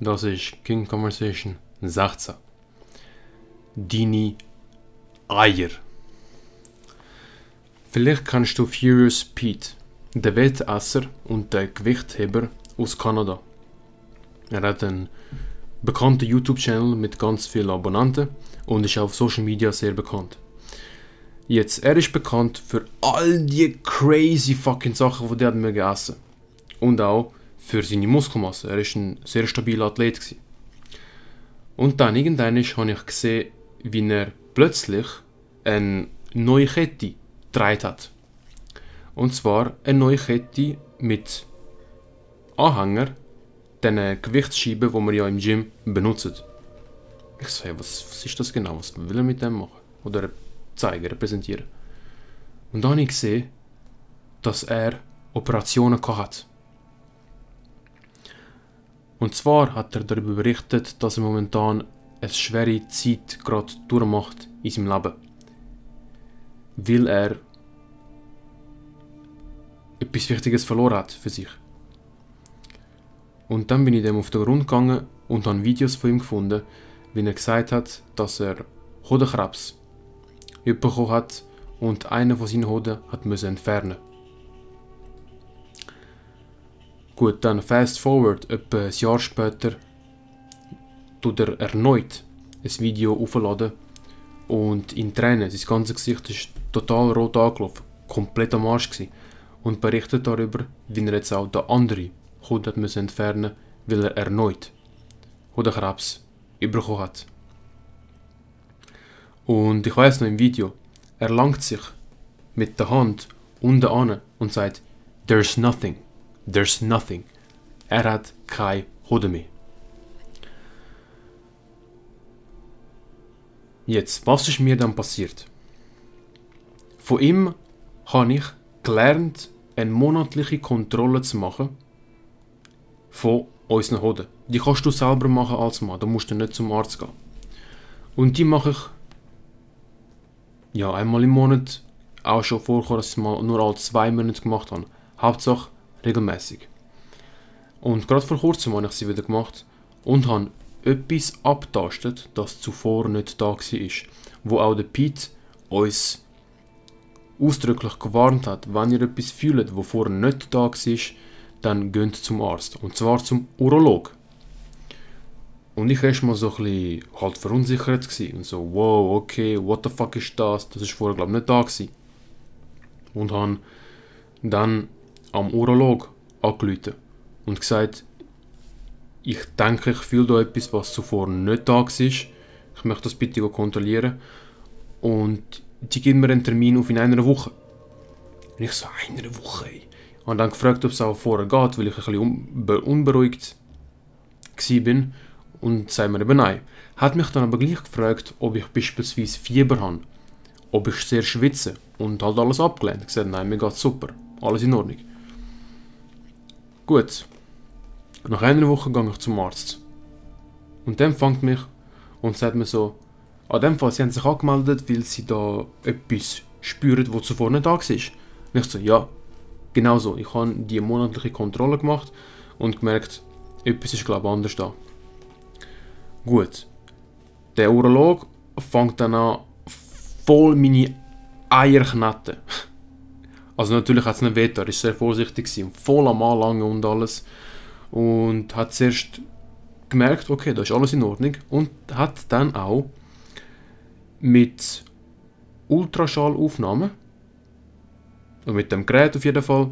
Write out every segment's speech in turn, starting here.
Das ist King Conversation 16. Deine Eier. Vielleicht kennst du Furious Pete, den Wettesser und den Gewichtheber aus Kanada. Er hat einen bekannten YouTube-Channel mit ganz vielen Abonnenten und ist auf Social Media sehr bekannt. Jetzt, er ist bekannt für all die crazy fucking Sachen, die er hat gegessen. Und auch für seine Muskelmasse. Er ist ein sehr stabiler Athlet. Gewesen. Und dann irgendwann habe ich gesehen, wie er plötzlich eine neue Kette getragen hat. Und zwar eine neue Kette mit Anhänger, diesen Gewichtsscheiben, die man ja im Gym benutzt. Ich hey, was, was ist das genau? Was will er mit dem machen? Oder zeigen, repräsentieren. Und dann habe ich gesehen, dass er Operationen hat. Und zwar hat er darüber berichtet, dass er momentan eine schwere Zeit gerade durchmacht in seinem Leben. Weil er etwas Wichtiges verloren hat für sich. Und dann bin ich dem auf den Grund gegangen und habe Videos von ihm gefunden, wie er gesagt hat, dass er Hodenkrebs bekommen hat und einen von seinen Hoden hat müssen entfernen. Gut, dann fast forward, etwa ein Jahr später, tut er erneut ein Video aufladen und in Tränen, sein ganzes Gesicht ist total rot angelaufen, komplett am Arsch gewesen, und berichtet darüber, wie er jetzt auch den anderen Hund hat müssen entfernen, weil er erneut Hodenkrebs bekommen hat. Und ich weiß noch im Video, er langt sich mit der Hand unten an und sagt, There's nothing, there's nothing. Er hat keine Hoden mehr. Jetzt, was ist mir dann passiert? Von ihm habe ich gelernt, eine monatliche Kontrolle zu machen von unseren Hoden. Die kannst du selber machen als Mann, da musst du nicht zum Arzt gehen. Und die mache ich ja, einmal im Monat auch schon vorgekommen, dass ich es mal nur alle zwei Monate gemacht habe. Hauptsache regelmäßig. Und gerade vor kurzem habe ich sie wieder gemacht und habe etwas abtastet, das zuvor nicht da war. Wo auch der Pete uns ausdrücklich gewarnt hat, wenn ihr etwas fühlt, wo vorher nicht da war, dann geht zum Arzt. Und zwar zum Urolog. Und ich war erstmal so ein bisschen halt verunsichert und so, wow, okay, what the fuck ist das? Das ist vorher glaube ich nicht da gewesen. Und habe dann am Urolog angerufen und gesagt, ich denke, ich fühle da etwas, was zuvor nicht da war. Ich möchte das bitte kontrollieren. Und die geben mir einen Termin auf in einer Woche. Und ich so, eine Woche, ey. Und dann gefragt, ob es auch vorher geht, weil ich ein bisschen unberuhigt war und sagt mir eben nein. Hat mich dann aber gleich gefragt, ob ich beispielsweise Fieber habe, ob ich sehr schwitze und halt alles abgelehnt. Ich gesagt, nein, mir geht's super, alles in Ordnung. Gut, nach einer Woche gehe ich zum Arzt. Und dann fängt mich und sagt mir so, an dem Fall, sie haben sich angemeldet, weil sie da etwas spüren, was zuvor nicht da war. Und ich so, ja, genau so. Ich habe die monatliche Kontrolle gemacht und gemerkt, etwas ist glaube ich anders da. Gut. Der Urolog fängt dann an, voll meine Eier knatten. Also natürlich hat es nicht weh, er war sehr vorsichtig und voll am Anlangen und alles. Und hat zuerst gemerkt, okay, da ist alles in Ordnung. Und hat dann auch mit Ultraschallaufnahmen, und mit dem Gerät auf jeden Fall,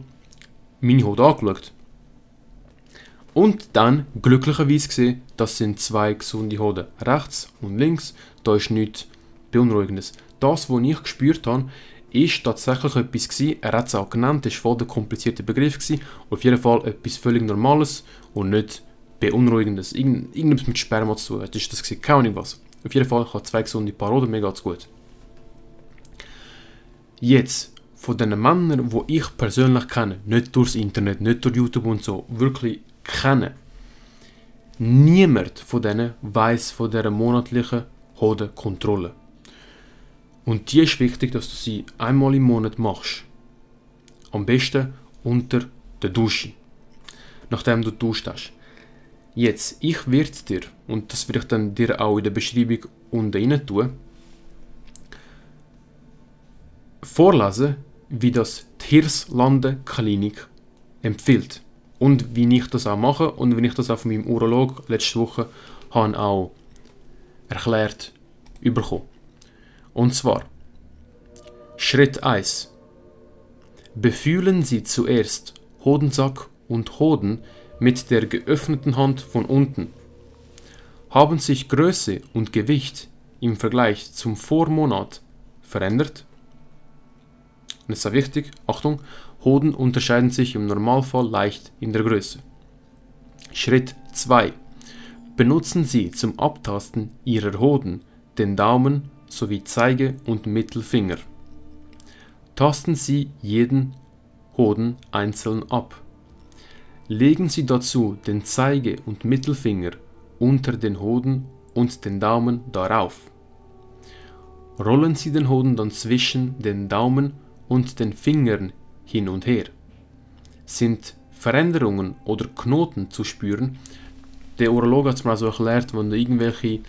meine Haut angeschaut. Und dann glücklicherweise gesehen, das sind zwei gesunde Hoden. Rechts und links, da ist nichts Beunruhigendes. Das, was ich gespürt habe, ist tatsächlich etwas gewesen, er hat es auch genannt, das war voll der komplizierte Begriff gewesen, auf jeden Fall etwas völlig Normales und nicht Beunruhigendes. Irgend, irgendetwas mit Sperma zu tun, das ist das gewesen, keine Ahnung was. Auf jeden Fall, ich habe zwei gesunde Paar Hoden, mir geht's gut. Jetzt, von den Männern, die ich persönlich kenne, nicht durchs Internet, nicht durch YouTube und so, wirklich kennen. Niemand von denen weiß von dieser monatlichen Hodenkontrolle. Und die ist wichtig, dass du sie einmal im Monat machst. Am besten unter der Dusche. Nachdem du duscht hast. Jetzt, ich werde dir, und das werde ich dann dir auch in der Beschreibung unten rein tun, vorlesen, wie das die Hirslande Klinik empfiehlt. Und wie ich das auch mache und wie ich das auch von meinem Urolog letzte Woche habe auch erklärt bekommen. Und zwar, Schritt 1. Befühlen Sie zuerst Hodensack und Hoden mit der geöffneten Hand von unten. Haben sich Größe und Gewicht im Vergleich zum Vormonat verändert? Und ist sehr wichtig, Achtung, Hoden unterscheiden sich im Normalfall leicht in der Größe. Schritt 2. Benutzen Sie zum Abtasten Ihrer Hoden den Daumen sowie Zeige- und Mittelfinger. Tasten Sie jeden Hoden einzeln ab. Legen Sie dazu den Zeige- und Mittelfinger unter den Hoden und den Daumen darauf. Rollen Sie den Hoden dann zwischen den Daumen und den Fingern hin und her. Sind Veränderungen oder Knoten zu spüren? Der Urologe hat es mir also erklärt, wenn irgendwelche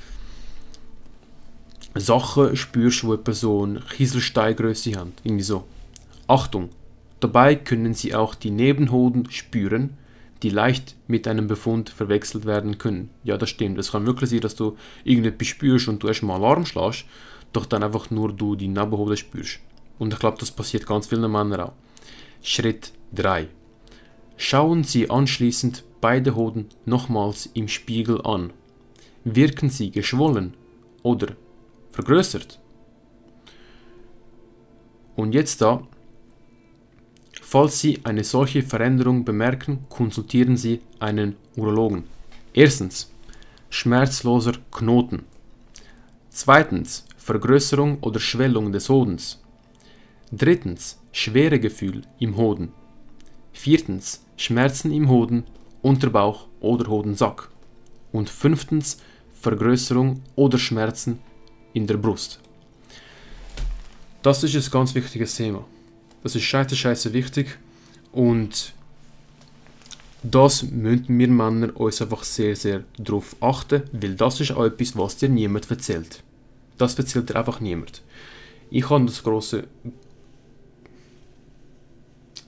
Sachen spürst, wo eine Kieselsteingröße haben. Irgendwie so. Achtung! Dabei können Sie auch die Nebenhoden spüren, die leicht mit einem Befund verwechselt werden können. Ja, das stimmt. Es kann wirklich sein, dass du irgendetwas spürst und du erstmal Alarm schlägst, doch dann einfach nur du die Nebenhoden spürst. Und ich glaube, das passiert ganz vielen Männern auch. Schritt 3. Schauen Sie anschließend beide Hoden nochmals im Spiegel an. Wirken sie geschwollen oder vergrößert? Und jetzt da, falls Sie eine solche Veränderung bemerken, konsultieren Sie einen Urologen. Erstens, schmerzloser Knoten. Zweitens, Vergrößerung oder Schwellung des Hodens. Drittens, Schweregefühl im Hoden. Viertens, Schmerzen im Hoden, Unterbauch oder Hodensack. Und fünftens, Vergrößerung oder Schmerzen in der Brust. Das ist ein ganz wichtiges Thema. Das ist scheiße, scheiße wichtig und das müssen wir Männer uns einfach sehr, sehr darauf achten, weil das ist auch etwas, was dir niemand erzählt. Das erzählt dir einfach niemand. Ich habe das große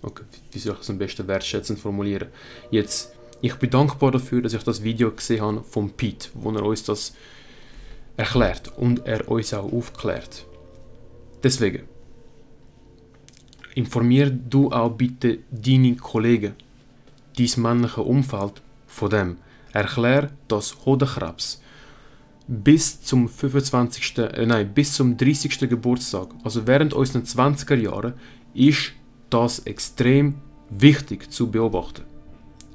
Okay, wie soll ich das am besten wertschätzend formulieren? Jetzt, ich bin dankbar dafür, dass ich das Video gesehen habe von Pete, wo er uns das erklärt und er uns auch aufklärt. Deswegen, informier du auch bitte deine Kollegen, dein männliche Umfeld von dem. Erklär, dass Hodenkrebs bis zum 25. Äh, nein, bis zum 30. Geburtstag, also während unseren 20er Jahren, ist das extrem wichtig zu beobachten.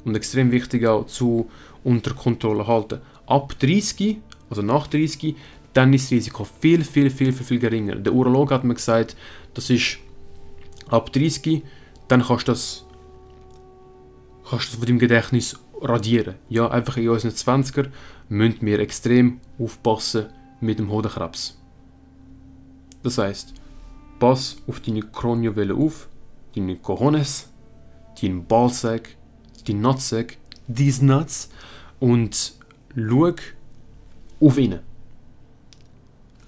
Und extrem wichtig auch zu unter Kontrolle halten. Ab 30, also nach 30, dann ist das Risiko viel, viel, viel, viel, viel geringer. Der Urolog hat mir gesagt, das ist ab 30, dann kannst du das, kannst du von deinem Gedächtnis radieren. Ja, einfach in unseren 20er müssen wir extrem aufpassen mit dem Hodenkrebs. Das heißt, pass auf deine Kroniowelle auf, deine Cojones, deinen Ballsack, deinen Nutsack, these Nuts und schau auf ihn.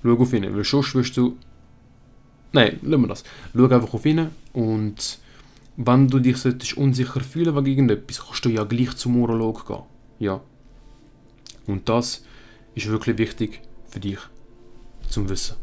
Schau auf ihn, weil sonst wirst du... Nein, lassen wir das. Schau einfach auf ihn und wenn du dich solltest unsicher fühlen wegen irgendetwas, kannst du ja gleich zum Urolog gehen. Ja. Und das ist wirklich wichtig für dich zum Wissen.